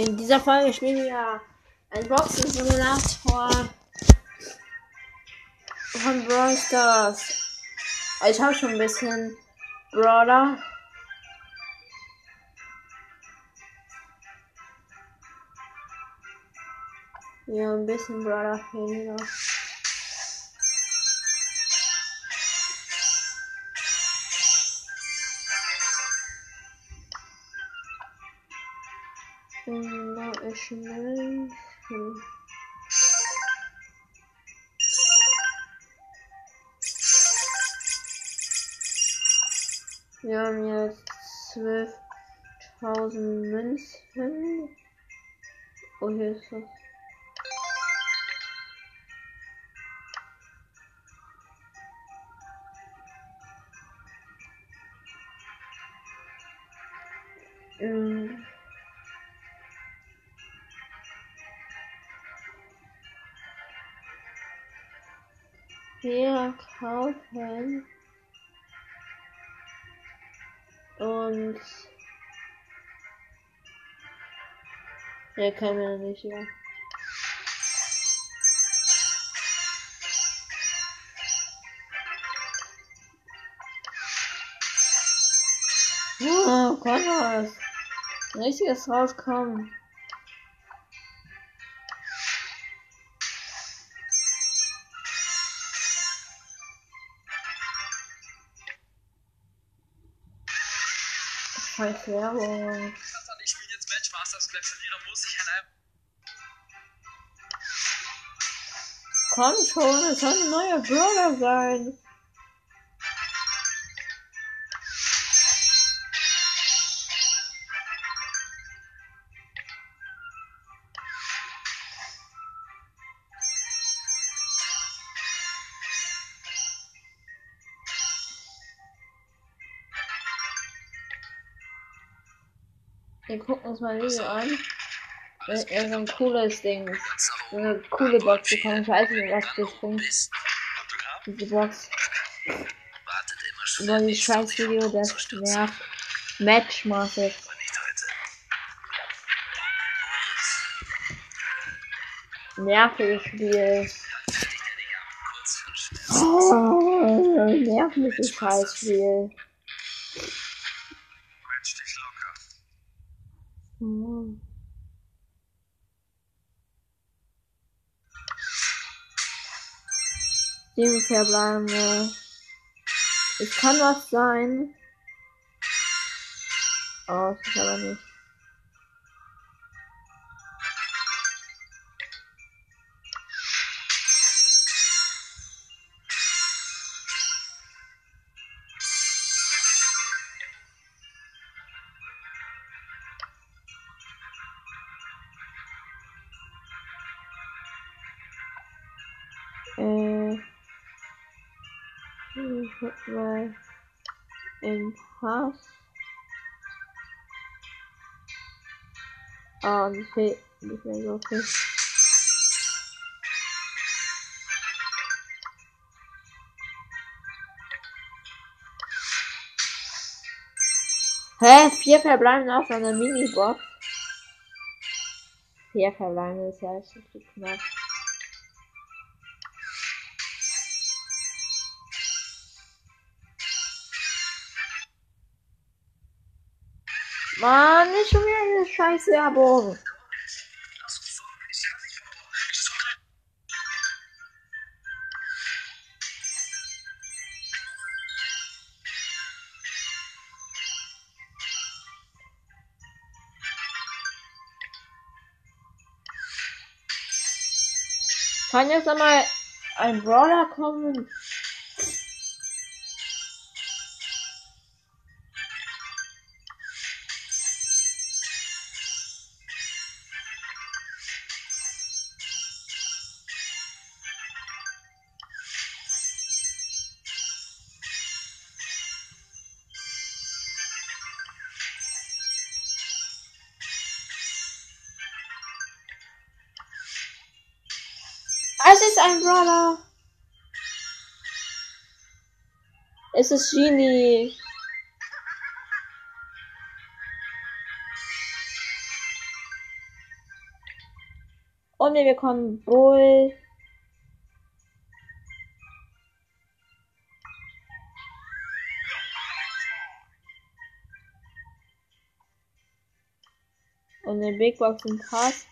In dieser Folge spielen wir ein Boxen-Simulator von Brawl Stars. Ich habe schon ein bisschen Brawler. Ja, ein bisschen Brawler fehlen schnell. Hm. Wir haben jetzt 12.000 Münzen. Oh, hier ist was. Mm. Wir kaufen und können wir noch nicht, ja. Oh, kann. Ein richtiges rauskommen. Scheiß Werbung. Kassan, ich spiele jetzt Matchmasters, gleich verliere, muss ich ein Komm schon, es soll ein neuer Brawler sein. Wir gucken uns mal ein Video an. Wenn er so ein cooles Ding. So eine coole Box bekommen. Ich weiß nicht, was das bringt. Diese Box. Schon. Über die scheiß Video, das nervt. Nicht heute. Nerviges Spiel. Oh, nerviges Scheißspiel. Sieben verbleibende. Es kann was sein. Oh, es ist aber nicht. Mal. Im Pass. Ah, fehlt nicht mehr so viel. Hä? Vier verbleiben auf einer Minibox. Vier verbleiben ist ja echt knapp. Mann, nicht schon wieder eine scheiß Werbung. Kann jetzt einmal ein Brawler kommen? Es ist ein Brawler. Es ist Genie. Und wir bekommen Bull. Und eine Big Box im Pass.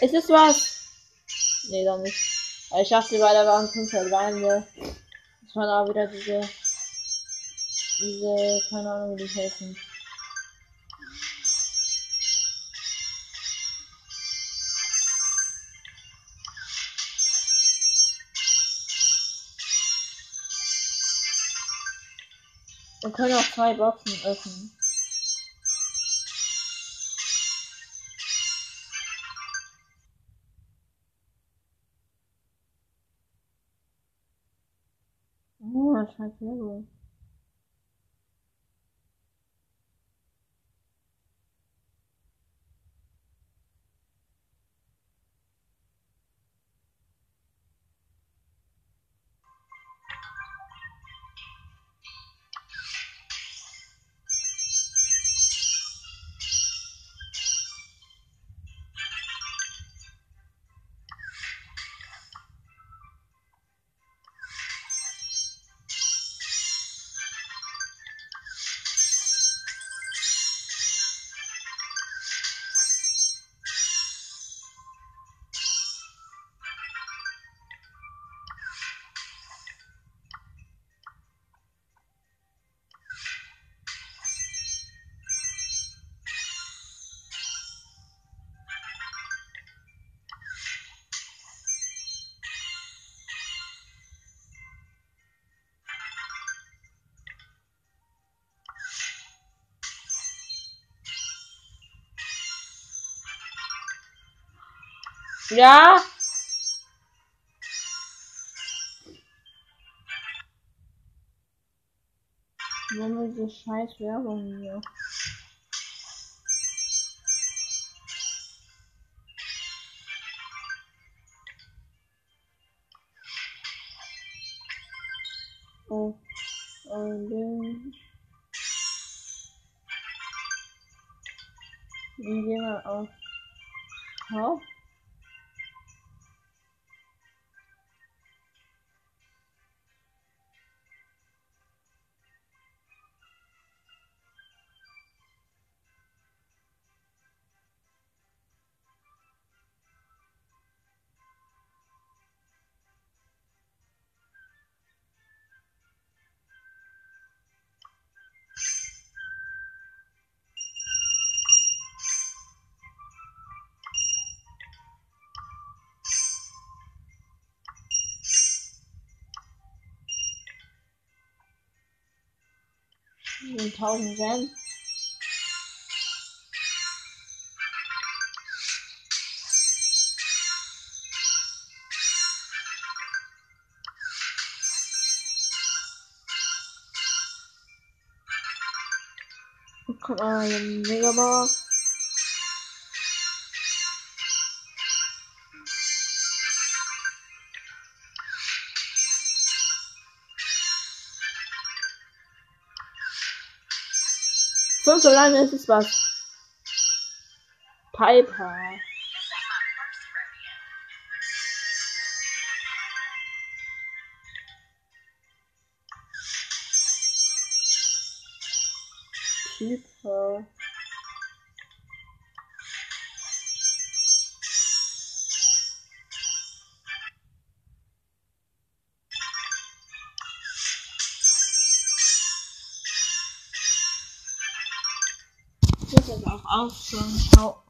Ist es was? Nee, doch nicht. Aber ich dachte, weil da waren 5 Verbleibende. Das waren auch wieder diese. Diese, keine Ahnung, wie die helfen. Wir können auch zwei Boxen öffnen. Oh, das scheint sehr Ja. Warum diese scheiß Werbung hier? Oh. Und dann. Gehen wir auf. Haupt. Und 1000 Gems. Kommt mal eine Megabox. Fünf Solane ist es was. Piper. Piper. Das ist auch auch schon. Ciao.